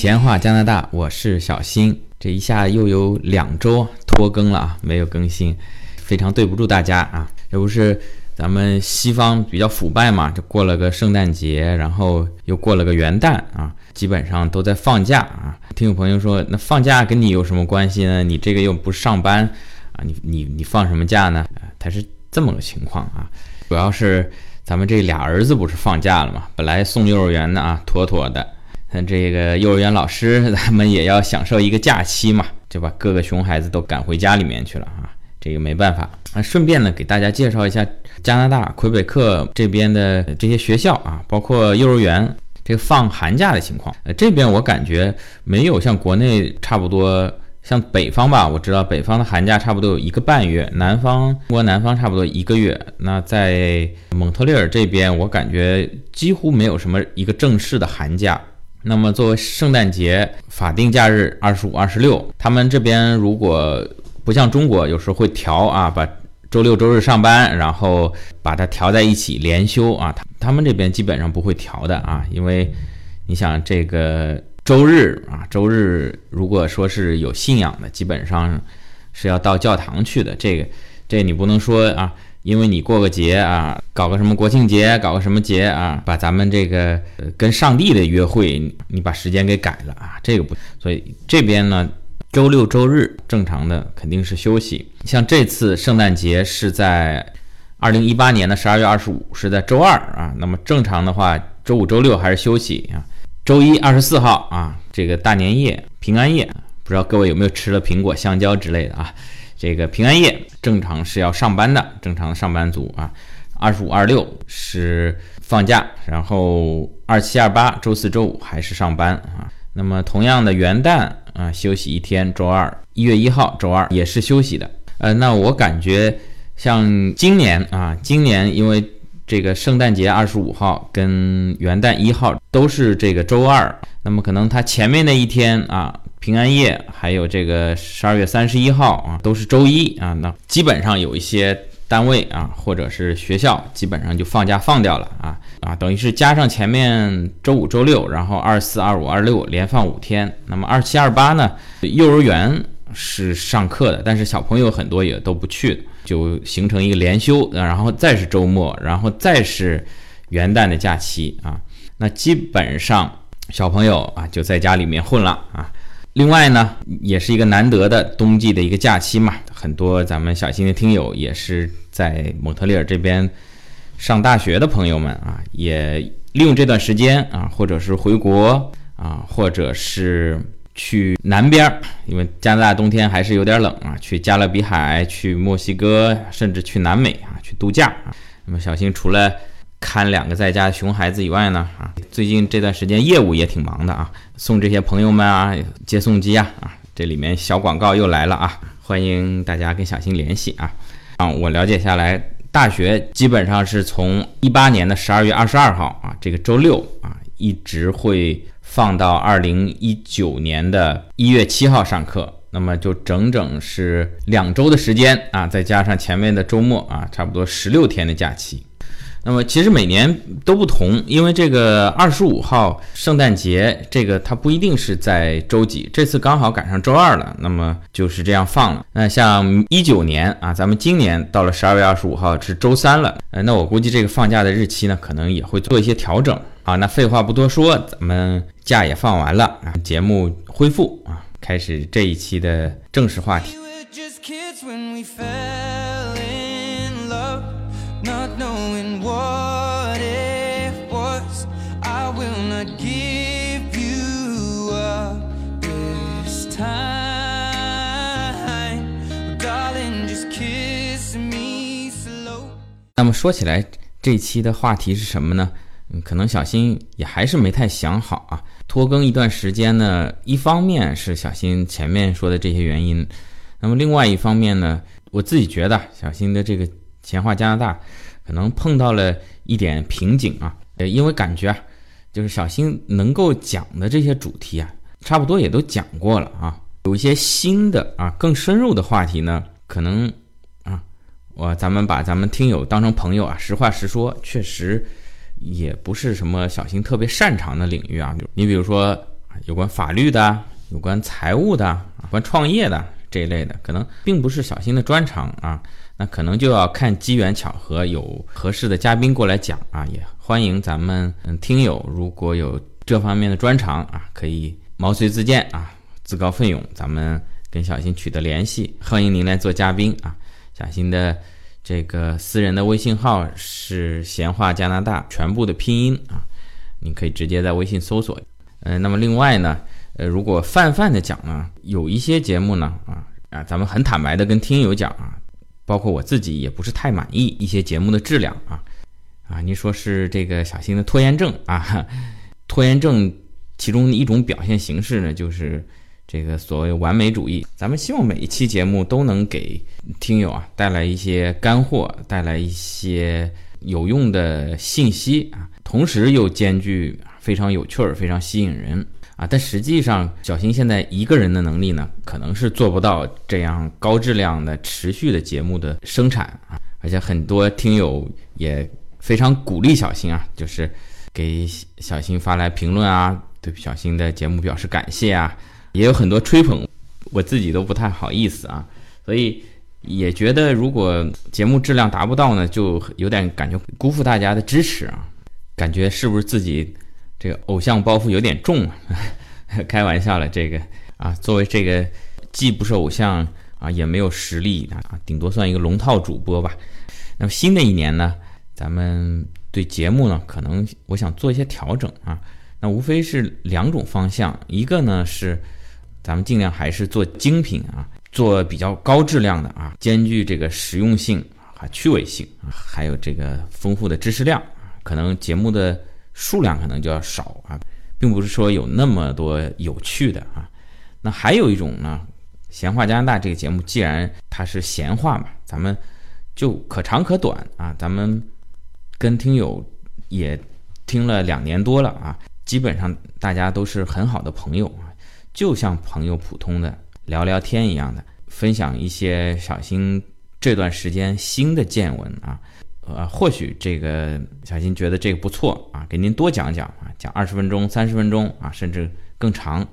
闲话加拿大，我是小新。这一下又有两周拖更了啊，没有更新，非常对不住大家啊。这不是咱们西方比较腐败嘛？这过了个圣诞节，然后又过了个元旦啊，基本上都在放假啊。听有朋友说，那放假跟你有什么关系呢？你这个又不上班啊，你你你放什么假呢？啊，他是这么个情况啊。主要是咱们这俩儿子不是放假了嘛？本来送幼儿园的啊，妥妥的。那这个幼儿园老师，他们也要享受一个假期嘛，就把各个熊孩子都赶回家里面去了啊。这个没办法。那顺便呢，给大家介绍一下加拿大魁北克这边的这些学校啊，包括幼儿园这个放寒假的情况。呃，这边我感觉没有像国内差不多，像北方吧，我知道北方的寒假差不多有一个半月，南方中国南方差不多一个月。那在蒙特利尔这边，我感觉几乎没有什么一个正式的寒假。那么作为圣诞节法定假日二十五、二十六，他们这边如果不像中国，有时候会调啊，把周六周日上班，然后把它调在一起连休啊。他他们这边基本上不会调的啊，因为你想这个周日啊，周日如果说是有信仰的，基本上是要到教堂去的。这个这你不能说啊。因为你过个节啊，搞个什么国庆节，搞个什么节啊，把咱们这个跟上帝的约会，你把时间给改了啊，这个不，所以这边呢，周六周日正常的肯定是休息。像这次圣诞节是在二零一八年的十二月二十五，是在周二啊，那么正常的话，周五周六还是休息啊。周一二十四号啊，这个大年夜、平安夜，不知道各位有没有吃了苹果、香蕉之类的啊？这个平安夜正常是要上班的，正常的上班族啊，二十五、二六是放假，然后二七、二八周四周五还是上班啊。那么同样的元旦啊，休息一天，周二一月一号周二也是休息的。呃，那我感觉像今年啊，今年因为这个圣诞节二十五号跟元旦一号都是这个周二，那么可能它前面那一天啊。平安夜还有这个十二月三十一号啊，都是周一啊，那基本上有一些单位啊，或者是学校，基本上就放假放掉了啊啊，等于是加上前面周五、周六，然后二四、二五、二六连放五天。那么二七、二八呢，幼儿园是上课的，但是小朋友很多也都不去，就形成一个连休，然后再是周末，然后再是元旦的假期啊，那基本上小朋友啊就在家里面混了啊。另外呢，也是一个难得的冬季的一个假期嘛，很多咱们小新的听友也是在蒙特利尔这边上大学的朋友们啊，也利用这段时间啊，或者是回国啊，或者是去南边儿，因为加拿大冬天还是有点冷啊，去加勒比海、去墨西哥，甚至去南美啊，去度假啊。那么小新除了看两个在家的熊孩子以外呢，啊，最近这段时间业务也挺忙的啊，送这些朋友们啊，接送机啊，啊，这里面小广告又来了啊，欢迎大家跟小新联系啊，啊，我了解下来，大学基本上是从一八年的十二月二十二号啊，这个周六啊，一直会放到二零一九年的一月七号上课，那么就整整是两周的时间啊，再加上前面的周末啊，差不多十六天的假期。那么其实每年都不同，因为这个二十五号圣诞节，这个它不一定是在周几，这次刚好赶上周二了，那么就是这样放了。那像一九年啊，咱们今年到了十二月二十五号是周三了，呃，那我估计这个放假的日期呢，可能也会做一些调整啊。那废话不多说，咱们假也放完了啊，节目恢复啊，开始这一期的正式话题。那么说起来，这期的话题是什么呢？嗯，可能小新也还是没太想好啊。拖更一段时间呢，一方面是小新前面说的这些原因，那么另外一方面呢，我自己觉得小新的这个闲话加拿大可能碰到了一点瓶颈啊，呃，因为感觉啊，就是小新能够讲的这些主题啊，差不多也都讲过了啊，有一些新的啊更深入的话题呢，可能，我咱们把咱们听友当成朋友啊，实话实说，确实。也不是什么小新特别擅长的领域啊，你比如说有关法律的、有关财务的、有关创业的这一类的，可能并不是小新的专长啊。那可能就要看机缘巧合，有合适的嘉宾过来讲啊。也欢迎咱们嗯听友如果有这方面的专长啊，可以毛遂自荐啊，自告奋勇，咱们跟小新取得联系，欢迎您来做嘉宾啊。小新的。这个私人的微信号是“闲话加拿大”全部的拼音啊，你可以直接在微信搜索。呃，那么另外呢，呃，如果泛泛的讲呢，有一些节目呢，啊啊，咱们很坦白的跟听友讲啊，包括我自己也不是太满意一些节目的质量啊啊，你说是这个小新的拖延症啊，拖延症其中一种表现形式呢，就是。这个所谓完美主义，咱们希望每一期节目都能给听友啊带来一些干货，带来一些有用的信息啊，同时又兼具非常有趣儿、非常吸引人啊。但实际上，小新现在一个人的能力呢，可能是做不到这样高质量的、持续的节目的生产啊。而且很多听友也非常鼓励小新啊，就是给小新发来评论啊，对小新的节目表示感谢啊。也有很多吹捧，我自己都不太好意思啊，所以也觉得如果节目质量达不到呢，就有点感觉辜负大家的支持啊，感觉是不是自己这个偶像包袱有点重啊？开玩笑了，这个啊，作为这个既不是偶像啊，也没有实力啊，顶多算一个龙套主播吧。那么新的一年呢，咱们对节目呢，可能我想做一些调整啊，那无非是两种方向，一个呢是。咱们尽量还是做精品啊，做比较高质量的啊，兼具这个实用性啊、趣味性啊，还有这个丰富的知识量可能节目的数量可能就要少啊，并不是说有那么多有趣的啊。那还有一种呢，闲话加拿大这个节目，既然它是闲话嘛，咱们就可长可短啊。咱们跟听友也听了两年多了啊，基本上大家都是很好的朋友啊。就像朋友普通的聊聊天一样的，分享一些小新这段时间新的见闻啊，呃，或许这个小新觉得这个不错啊，给您多讲讲啊，讲二十分钟、三十分钟啊，甚至更长。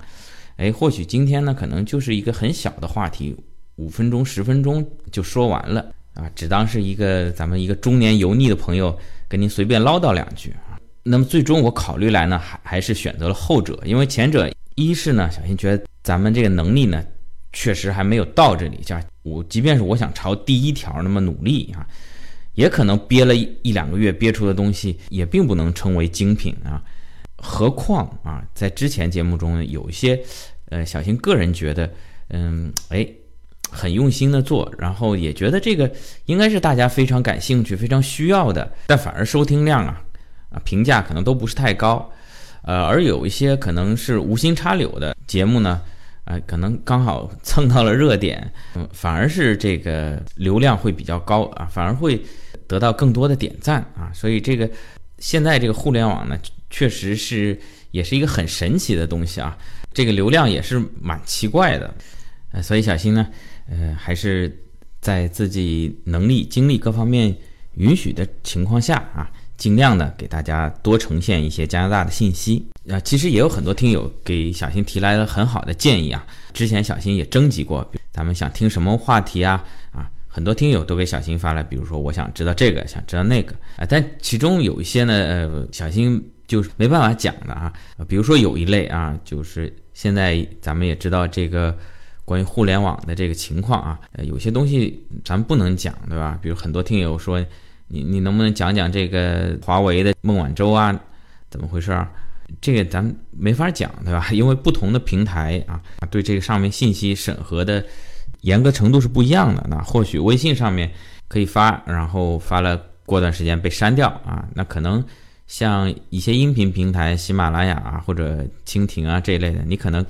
哎，或许今天呢，可能就是一个很小的话题，五分钟、十分钟就说完了啊，只当是一个咱们一个中年油腻的朋友跟您随便唠叨两句啊。那么最终我考虑来呢，还还是选择了后者，因为前者。一是呢，小新觉得咱们这个能力呢，确实还没有到这里。像我，即便是我想朝第一条那么努力啊，也可能憋了一一两个月憋出的东西，也并不能称为精品啊。何况啊，在之前节目中有一些，呃，小新个人觉得，嗯，哎，很用心的做，然后也觉得这个应该是大家非常感兴趣、非常需要的，但反而收听量啊，啊，评价可能都不是太高。呃，而有一些可能是无心插柳的节目呢，呃，可能刚好蹭到了热点，嗯，反而是这个流量会比较高啊，反而会得到更多的点赞啊，所以这个现在这个互联网呢，确实是也是一个很神奇的东西啊，这个流量也是蛮奇怪的，呃，所以小新呢，呃，还是在自己能力、精力各方面允许的情况下啊。尽量的给大家多呈现一些加拿大的信息啊，其实也有很多听友给小新提来了很好的建议啊。之前小新也征集过，咱们想听什么话题啊？啊，很多听友都给小新发来，比如说我想知道这个，想知道那个啊。但其中有一些呢，呃，小新就是没办法讲的啊。比如说有一类啊，就是现在咱们也知道这个关于互联网的这个情况啊，呃，有些东西咱们不能讲，对吧？比如很多听友说。你你能不能讲讲这个华为的孟晚舟啊，怎么回事啊？这个咱没法讲，对吧？因为不同的平台啊，对这个上面信息审核的严格程度是不一样的。那或许微信上面可以发，然后发了过段时间被删掉啊，那可能像一些音频平台，喜马拉雅啊或者蜻蜓啊这一类的，你可能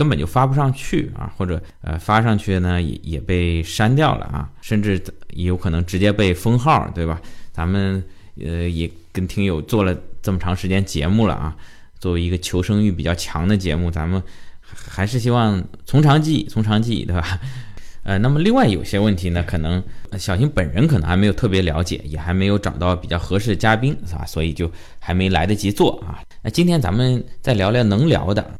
根本就发不上去啊，或者呃发上去呢也也被删掉了啊，甚至有可能直接被封号，对吧？咱们呃也跟听友做了这么长时间节目了啊，作为一个求生欲比较强的节目，咱们还是希望从长计议，从长计议，对吧？呃，那么另外有些问题呢，可能小新本人可能还没有特别了解，也还没有找到比较合适的嘉宾，是吧？所以就还没来得及做啊。那今天咱们再聊聊能聊的，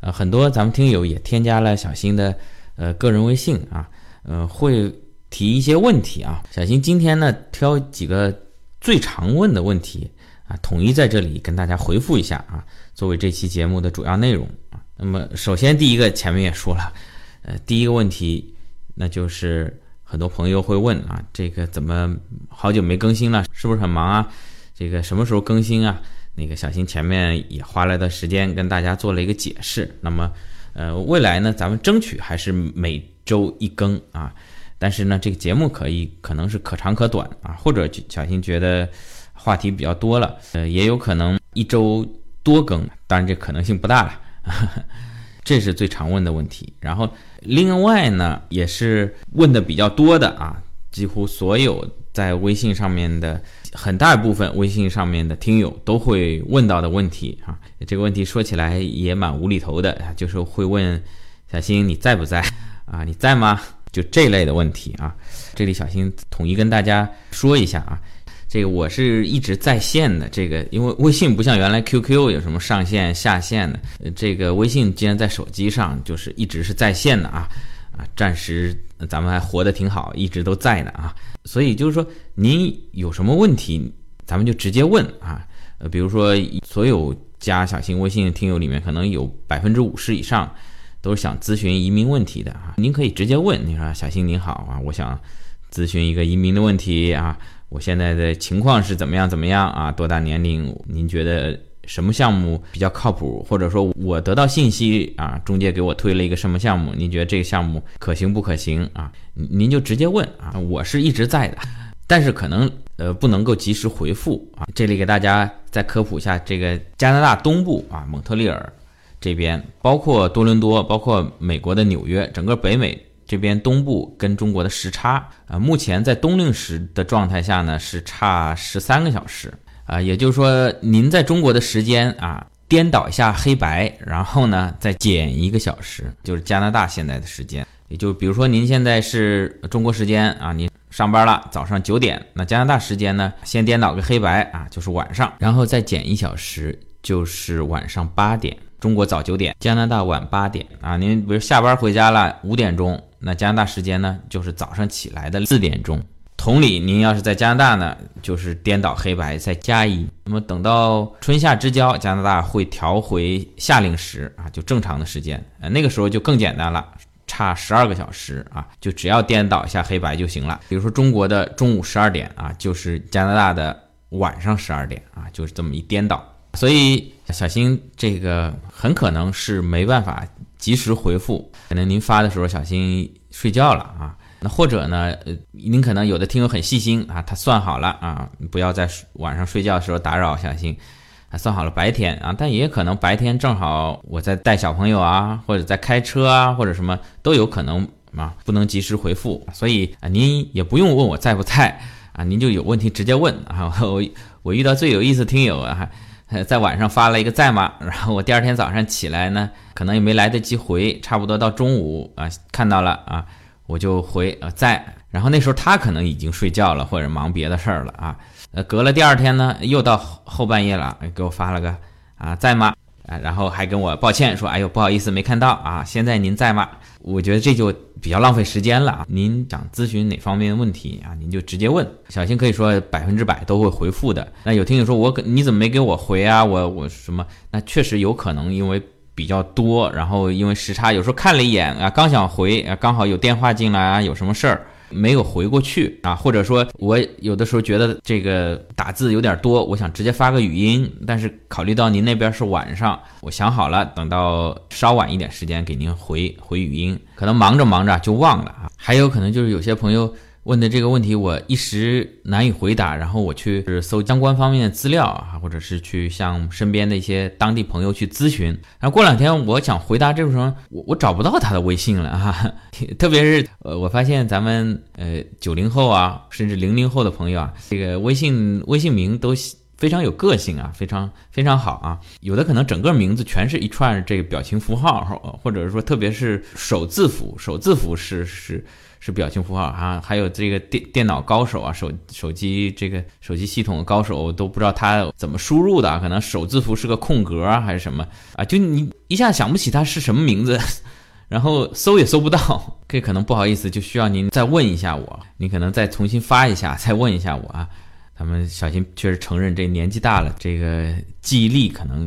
呃，很多咱们听友也添加了小新的呃个人微信啊，呃，会提一些问题啊。小新今天呢挑几个最常问的问题啊，统一在这里跟大家回复一下啊，作为这期节目的主要内容啊。那么首先第一个前面也说了，呃，第一个问题。那就是很多朋友会问啊，这个怎么好久没更新了？是不是很忙啊？这个什么时候更新啊？那个小新前面也花了的时间跟大家做了一个解释。那么，呃，未来呢，咱们争取还是每周一更啊。但是呢，这个节目可以可能是可长可短啊，或者小新觉得话题比较多了，呃，也有可能一周多更。当然，这可能性不大了。这是最常问的问题。然后。另外呢，也是问的比较多的啊，几乎所有在微信上面的很大一部分微信上面的听友都会问到的问题啊。这个问题说起来也蛮无厘头的，就是会问小新你在不在啊？你在吗？就这类的问题啊。这里小新统一跟大家说一下啊。这个我是一直在线的，这个因为微信不像原来 QQ 有什么上线下线的，这个微信既然在手机上，就是一直是在线的啊啊，暂时咱们还活得挺好，一直都在呢啊，所以就是说您有什么问题，咱们就直接问啊，呃，比如说所有加小新微信的听友里面，可能有百分之五十以上都是想咨询移民问题的啊，您可以直接问，你说小新您好啊，我想咨询一个移民的问题啊。我现在的情况是怎么样？怎么样啊？多大年龄？您觉得什么项目比较靠谱？或者说我得到信息啊，中介给我推了一个什么项目？您觉得这个项目可行不可行啊？您就直接问啊，我是一直在的，但是可能呃不能够及时回复啊。这里给大家再科普一下，这个加拿大东部啊，蒙特利尔这边，包括多伦多，包括美国的纽约，整个北美。这边东部跟中国的时差啊，目前在冬令时的状态下呢，是差十三个小时啊，也就是说，您在中国的时间啊，颠倒一下黑白，然后呢再减一个小时，就是加拿大现在的时间。也就比如说您现在是中国时间啊，您上班了，早上九点，那加拿大时间呢，先颠倒个黑白啊，就是晚上，然后再减一小时，就是晚上八点。中国早九点，加拿大晚八点啊。您比如下班回家了五点钟。那加拿大时间呢，就是早上起来的四点钟。同理，您要是在加拿大呢，就是颠倒黑白再加一。那么等到春夏之交，加拿大会调回夏令时啊，就正常的时间。呃，那个时候就更简单了，差十二个小时啊，就只要颠倒一下黑白就行了。比如说中国的中午十二点啊，就是加拿大的晚上十二点啊，就是这么一颠倒。所以小新这个很可能是没办法。及时回复，可能您发的时候小新睡觉了啊，那或者呢，呃，您可能有的听友很细心啊，他算好了啊，不要在晚上睡觉的时候打扰小新，他算好了白天啊，但也可能白天正好我在带小朋友啊，或者在开车啊，或者什么都有可能啊，不能及时回复，所以啊，您也不用问我在不在啊，您就有问题直接问啊，我我遇到最有意思听友啊。在晚上发了一个在吗？然后我第二天早上起来呢，可能也没来得及回，差不多到中午啊，看到了啊，我就回呃在。然后那时候他可能已经睡觉了，或者忙别的事儿了啊。呃，隔了第二天呢，又到后半夜了，给我发了个啊在吗？啊，然后还跟我抱歉说，哎呦不好意思没看到啊，现在您在吗？我觉得这就比较浪费时间了啊！您想咨询哪方面问题啊？您就直接问，小新可以说百分之百都会回复的。那有听友说我你怎么没给我回啊？我我什么？那确实有可能因为比较多，然后因为时差，有时候看了一眼啊，刚想回啊，刚好有电话进来啊，有什么事儿。没有回过去啊，或者说，我有的时候觉得这个打字有点多，我想直接发个语音，但是考虑到您那边是晚上，我想好了，等到稍晚一点时间给您回回语音，可能忙着忙着就忘了啊。还有可能就是有些朋友问的这个问题我一时难以回答，然后我去搜相关方面的资料啊，或者是去向身边的一些当地朋友去咨询。然后过两天我想回答这种什么，我我找不到他的微信了啊，特别是呃，我发现咱们呃九零后啊，甚至零零后的朋友啊，这个微信微信名都非常有个性啊，非常非常好啊，有的可能整个名字全是一串这个表情符号，或者说特别是首字符，首字符是是。是表情符号啊，还有这个电电脑高手啊，手手机这个手机系统的高手都不知道他怎么输入的，可能首字符是个空格还是什么啊？就你一下想不起他是什么名字，然后搜也搜不到，这可能不好意思，就需要您再问一下我，你可能再重新发一下，再问一下我啊。他们小新确实承认这年纪大了，这个记忆力可能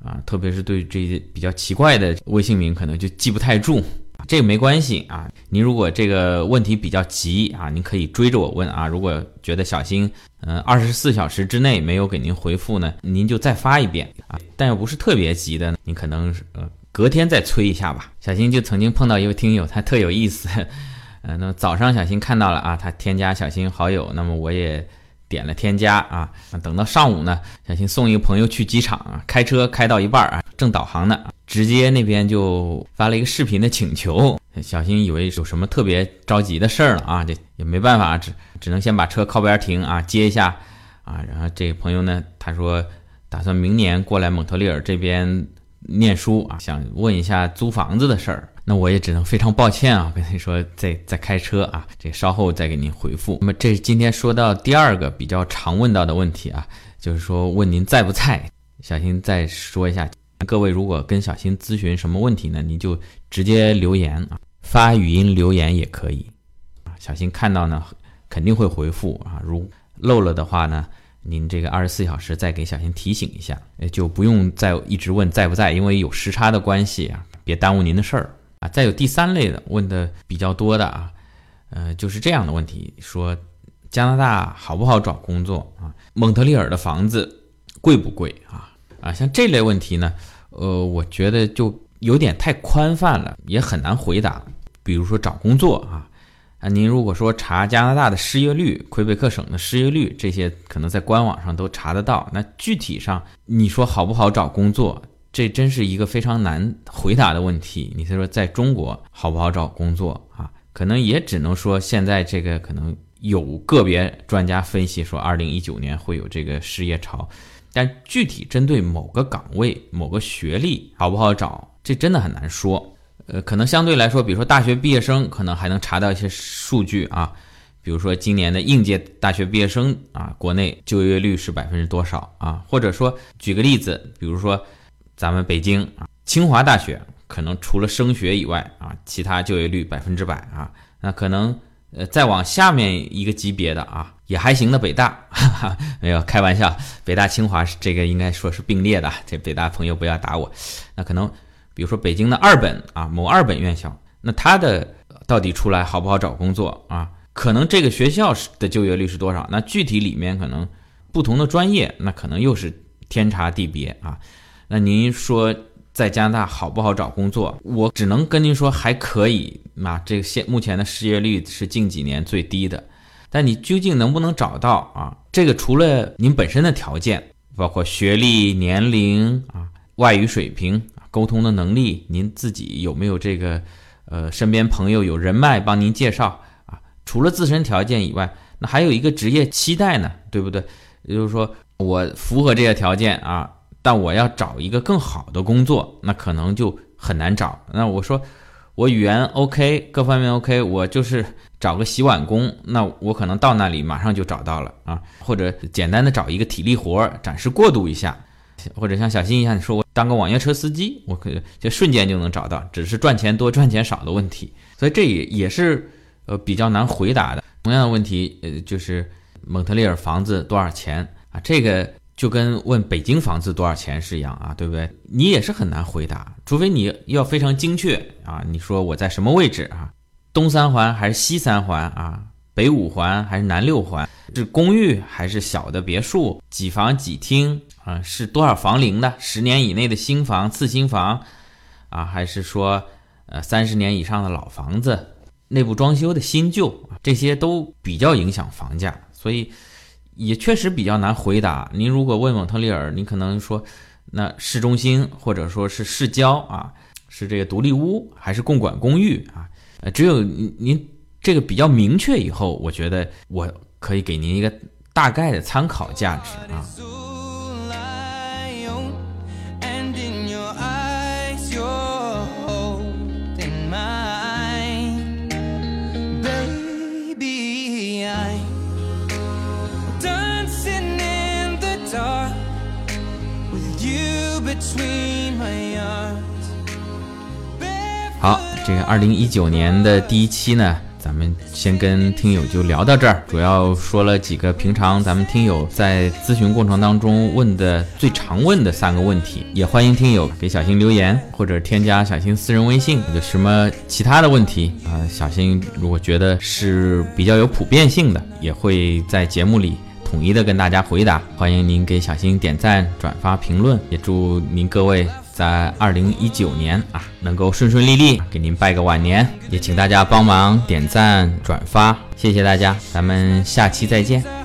啊，特别是对这些比较奇怪的微信名，可能就记不太住。这个没关系啊，您如果这个问题比较急啊，您可以追着我问啊。如果觉得小新嗯二十四小时之内没有给您回复呢，您就再发一遍啊。但要不是特别急的，您可能是呃隔天再催一下吧。小新就曾经碰到一位听友，他特有意思，呃，那么早上小新看到了啊，他添加小新好友，那么我也点了添加啊。等到上午呢，小新送一个朋友去机场啊，开车开到一半啊，正导航呢。直接那边就发了一个视频的请求，小新以为有什么特别着急的事儿了啊，这也没办法，只只能先把车靠边停啊，接一下啊。然后这个朋友呢，他说打算明年过来蒙特利尔这边念书啊，想问一下租房子的事儿。那我也只能非常抱歉啊，跟你说在在开车啊，这稍后再给您回复。那么这是今天说到第二个比较常问到的问题啊，就是说问您在不在？小新再说一下。各位如果跟小新咨询什么问题呢？你就直接留言啊，发语音留言也可以啊。小新看到呢，肯定会回复啊。如漏了的话呢，您这个二十四小时再给小新提醒一下，就不用再一直问在不在，因为有时差的关系啊，别耽误您的事儿啊。再有第三类的问的比较多的啊，呃，就是这样的问题，说加拿大好不好找工作啊？蒙特利尔的房子贵不贵啊？啊，像这类问题呢，呃，我觉得就有点太宽泛了，也很难回答。比如说找工作啊，啊，您如果说查加拿大的失业率、魁北克省的失业率，这些可能在官网上都查得到。那具体上你说好不好找工作，这真是一个非常难回答的问题。你说在中国好不好找工作啊？可能也只能说现在这个可能有个别专家分析说，二零一九年会有这个失业潮。但具体针对某个岗位、某个学历好不好找，这真的很难说。呃，可能相对来说，比如说大学毕业生，可能还能查到一些数据啊。比如说今年的应届大学毕业生啊，国内就业率是百分之多少啊？或者说举个例子，比如说咱们北京啊，清华大学可能除了升学以外啊，其他就业率百分之百啊。那可能呃再往下面一个级别的啊。也还行的北大，没有开玩笑，北大清华是这个应该说是并列的，这北大朋友不要打我。那可能比如说北京的二本啊，某二本院校，那它的到底出来好不好找工作啊？可能这个学校的就业率是多少？那具体里面可能不同的专业，那可能又是天差地别啊。那您说在加拿大好不好找工作？我只能跟您说还可以那。这个现目前的失业率是近几年最低的。但你究竟能不能找到啊？这个除了您本身的条件，包括学历、年龄啊、外语水平、沟通的能力，您自己有没有这个呃身边朋友有人脉帮您介绍啊？除了自身条件以外，那还有一个职业期待呢，对不对？也就是说，我符合这些条件啊，但我要找一个更好的工作，那可能就很难找。那我说。我语言 OK，各方面 OK，我就是找个洗碗工，那我可能到那里马上就找到了啊，或者简单的找一个体力活展示过渡一下，或者像小新一样，你说我当个网约车司机，我可就瞬间就能找到，只是赚钱多赚钱少的问题，所以这也也是呃比较难回答的。同样的问题，呃，就是蒙特利尔房子多少钱啊？这个。就跟问北京房子多少钱是一样啊，对不对？你也是很难回答，除非你要非常精确啊。你说我在什么位置啊？东三环还是西三环啊？北五环还是南六环？是公寓还是小的别墅？几房几厅啊？是多少房龄的？十年以内的新房、次新房啊？还是说呃三十年以上的老房子？内部装修的新旧？这些都比较影响房价，所以也确实比较难回答。您如果问蒙特利尔，你可能说，那市中心或者说是市郊啊，是这个独立屋还是共管公寓啊？呃，只有您您这个比较明确以后，我觉得我可以给您一个大概的参考价值啊。这个二零一九年的第一期呢，咱们先跟听友就聊到这儿，主要说了几个平常咱们听友在咨询过程当中问的最常问的三个问题，也欢迎听友给小新留言或者添加小新私人微信，有什么其他的问题啊，小新如果觉得是比较有普遍性的，也会在节目里统一的跟大家回答。欢迎您给小新点赞、转发、评论，也祝您各位。在二零一九年啊，能够顺顺利利，给您拜个晚年，也请大家帮忙点赞转发，谢谢大家，咱们下期再见。